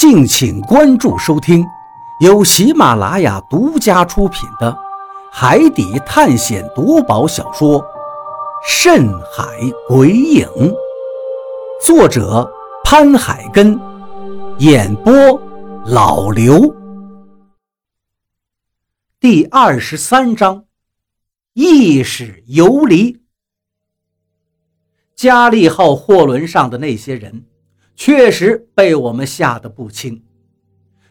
敬请关注收听，由喜马拉雅独家出品的《海底探险夺宝小说》《深海鬼影》，作者潘海根，演播老刘。第二十三章，意识游离。加利号货轮上的那些人。确实被我们吓得不轻。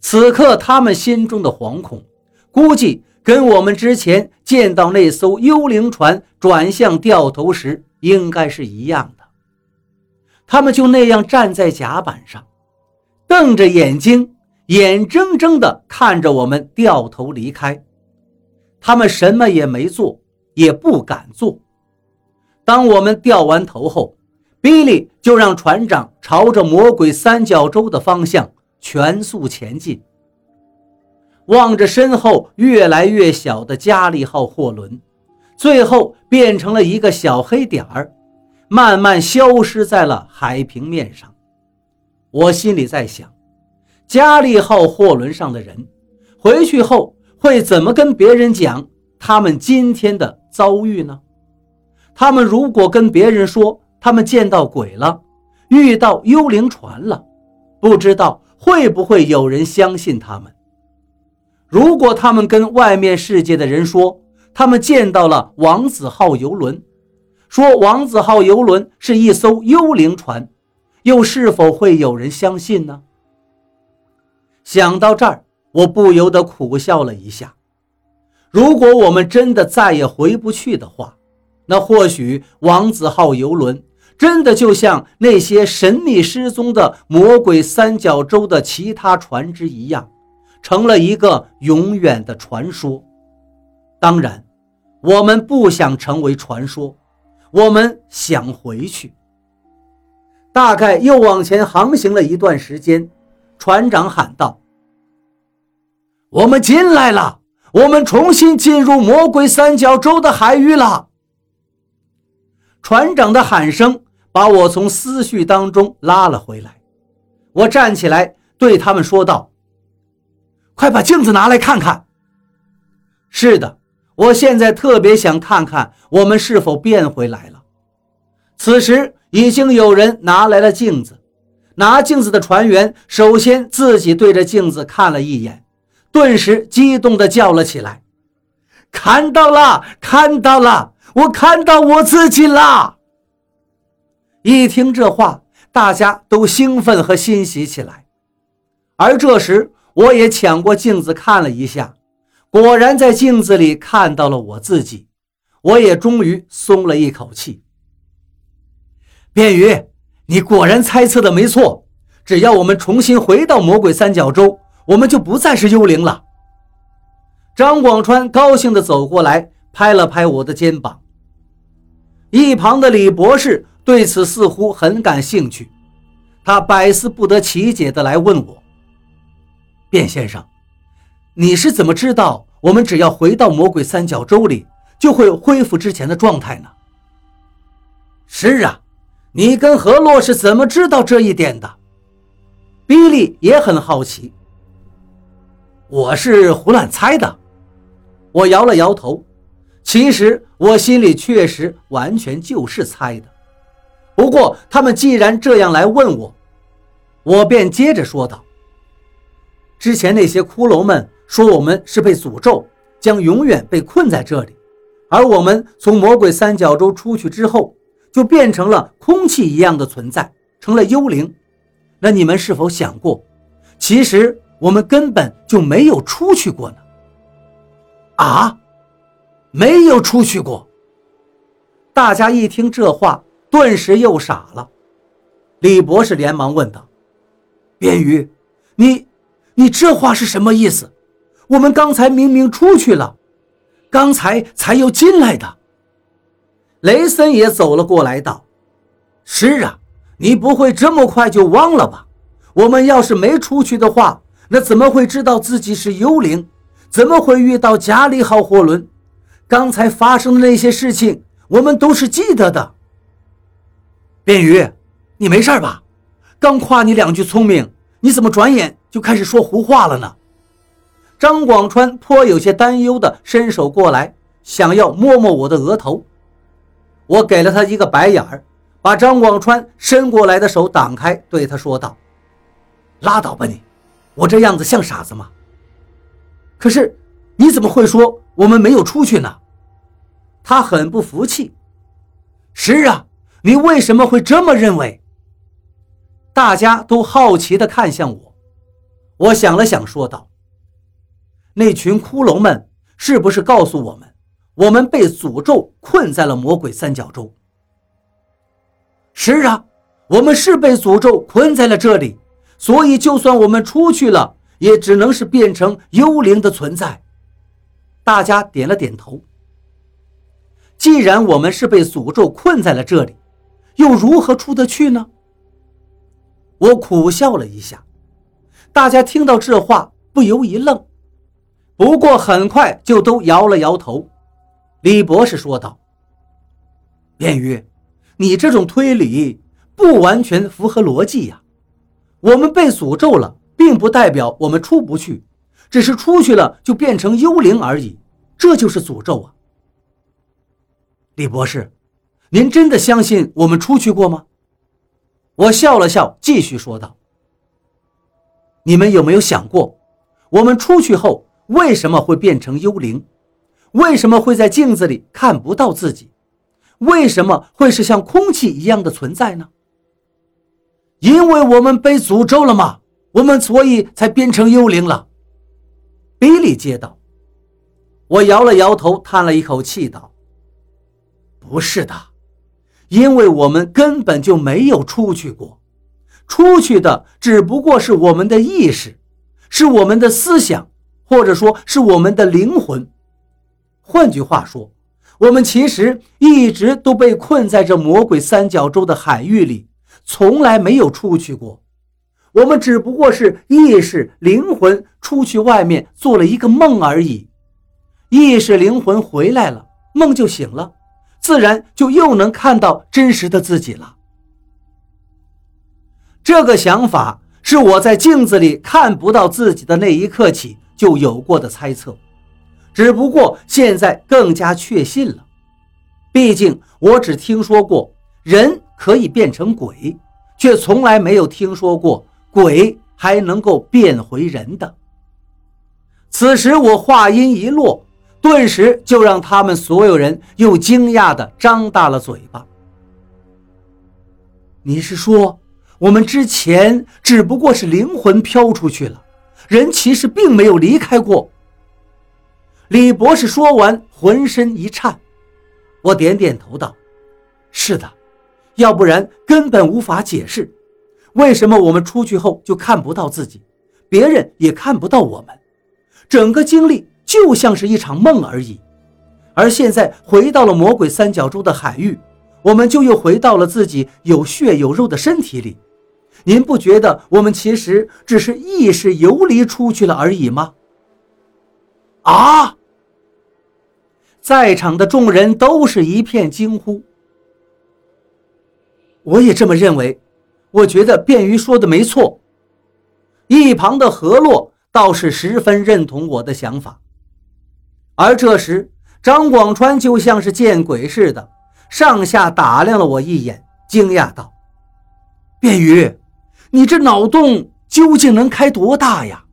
此刻他们心中的惶恐，估计跟我们之前见到那艘幽灵船转向掉头时应该是一样的。他们就那样站在甲板上，瞪着眼睛，眼睁睁地看着我们掉头离开。他们什么也没做，也不敢做。当我们掉完头后，比利就让船长朝着魔鬼三角洲的方向全速前进。望着身后越来越小的加利号货轮，最后变成了一个小黑点儿，慢慢消失在了海平面上。我心里在想，加利号货轮上的人回去后会怎么跟别人讲他们今天的遭遇呢？他们如果跟别人说，他们见到鬼了，遇到幽灵船了，不知道会不会有人相信他们。如果他们跟外面世界的人说他们见到了王子号游轮，说王子号游轮是一艘幽灵船，又是否会有人相信呢？想到这儿，我不由得苦笑了一下。如果我们真的再也回不去的话，那或许王子号游轮。真的就像那些神秘失踪的魔鬼三角洲的其他船只一样，成了一个永远的传说。当然，我们不想成为传说，我们想回去。大概又往前航行了一段时间，船长喊道：“我们进来了，我们重新进入魔鬼三角洲的海域了。”船长的喊声。把我从思绪当中拉了回来，我站起来对他们说道：“快把镜子拿来看看。”是的，我现在特别想看看我们是否变回来了。此时已经有人拿来了镜子，拿镜子的船员首先自己对着镜子看了一眼，顿时激动地叫了起来：“看到了，看到了，我看到我自己了！”一听这话，大家都兴奋和欣喜起来。而这时，我也抢过镜子看了一下，果然在镜子里看到了我自己。我也终于松了一口气。便宇，你果然猜测的没错，只要我们重新回到魔鬼三角洲，我们就不再是幽灵了。张广川高兴地走过来，拍了拍我的肩膀。一旁的李博士。对此似乎很感兴趣，他百思不得其解的来问我：“卞先生，你是怎么知道我们只要回到魔鬼三角洲里就会恢复之前的状态呢？”“是啊，你跟何洛是怎么知道这一点的？”比利也很好奇。“我是胡乱猜的。”我摇了摇头，其实我心里确实完全就是猜的。不过，他们既然这样来问我，我便接着说道：“之前那些骷髅们说我们是被诅咒，将永远被困在这里，而我们从魔鬼三角洲出去之后，就变成了空气一样的存在，成了幽灵。那你们是否想过，其实我们根本就没有出去过呢？”啊，没有出去过。大家一听这话。顿时又傻了，李博士连忙问道：“边宇，你，你这话是什么意思？我们刚才明明出去了，刚才才又进来的。”雷森也走了过来道：“是啊，你不会这么快就忘了吧？我们要是没出去的话，那怎么会知道自己是幽灵？怎么会遇到加利号货轮？刚才发生的那些事情，我们都是记得的。”便鱼，你没事吧？刚夸你两句聪明，你怎么转眼就开始说胡话了呢？张广川颇有些担忧地伸手过来，想要摸摸我的额头。我给了他一个白眼儿，把张广川伸过来的手挡开，对他说道：“拉倒吧你，我这样子像傻子吗？可是你怎么会说我们没有出去呢？”他很不服气。是啊，你为什么会这么认为？大家都好奇地看向我。我想了想，说道：“那群骷髅们是不是告诉我们？”我们被诅咒困在了魔鬼三角洲。是啊，我们是被诅咒困在了这里，所以就算我们出去了，也只能是变成幽灵的存在。大家点了点头。既然我们是被诅咒困在了这里，又如何出得去呢？我苦笑了一下。大家听到这话，不由一愣，不过很快就都摇了摇头。李博士说道：“便于，你这种推理不完全符合逻辑呀。我们被诅咒了，并不代表我们出不去，只是出去了就变成幽灵而已，这就是诅咒啊。”李博士，您真的相信我们出去过吗？我笑了笑，继续说道：“你们有没有想过，我们出去后为什么会变成幽灵？”为什么会在镜子里看不到自己？为什么会是像空气一样的存在呢？因为我们被诅咒了吗？我们所以才变成幽灵了。比利接道。我摇了摇头，叹了一口气道：“不是的，因为我们根本就没有出去过，出去的只不过是我们的意识，是我们的思想，或者说是我们的灵魂。”换句话说，我们其实一直都被困在这魔鬼三角洲的海域里，从来没有出去过。我们只不过是意识、灵魂出去外面做了一个梦而已。意识、灵魂回来了，梦就醒了，自然就又能看到真实的自己了。这个想法是我在镜子里看不到自己的那一刻起就有过的猜测。只不过现在更加确信了，毕竟我只听说过人可以变成鬼，却从来没有听说过鬼还能够变回人的。此时我话音一落，顿时就让他们所有人又惊讶地张大了嘴巴。你是说，我们之前只不过是灵魂飘出去了，人其实并没有离开过？李博士说完，浑身一颤。我点点头道：“是的，要不然根本无法解释，为什么我们出去后就看不到自己，别人也看不到我们，整个经历就像是一场梦而已。而现在回到了魔鬼三角洲的海域，我们就又回到了自己有血有肉的身体里。您不觉得我们其实只是意识游离出去了而已吗？”啊！在场的众人都是一片惊呼。我也这么认为，我觉得便于说的没错。一旁的何洛倒是十分认同我的想法。而这时，张广川就像是见鬼似的，上下打量了我一眼，惊讶道：“便于，你这脑洞究竟能开多大呀？”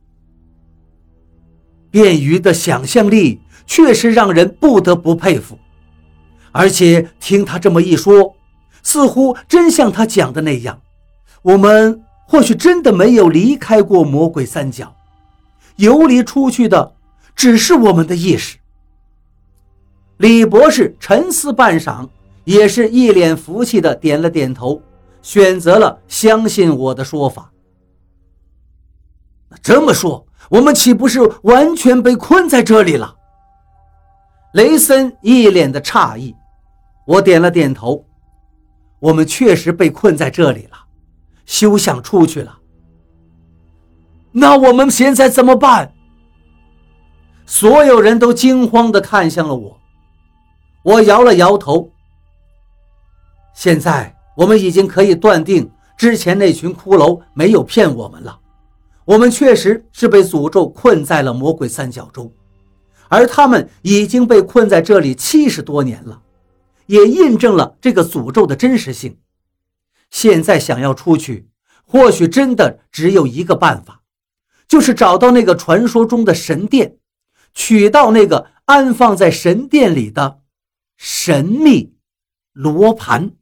便于的想象力确实让人不得不佩服，而且听他这么一说，似乎真像他讲的那样，我们或许真的没有离开过魔鬼三角，游离出去的只是我们的意识。李博士沉思半晌，也是一脸福气的点了点头，选择了相信我的说法。那这么说。我们岂不是完全被困在这里了？雷森一脸的诧异，我点了点头。我们确实被困在这里了，休想出去了。那我们现在怎么办？所有人都惊慌地看向了我。我摇了摇头。现在我们已经可以断定，之前那群骷髅没有骗我们了。我们确实是被诅咒困在了魔鬼三角洲，而他们已经被困在这里七十多年了，也印证了这个诅咒的真实性。现在想要出去，或许真的只有一个办法，就是找到那个传说中的神殿，取到那个安放在神殿里的神秘罗盘。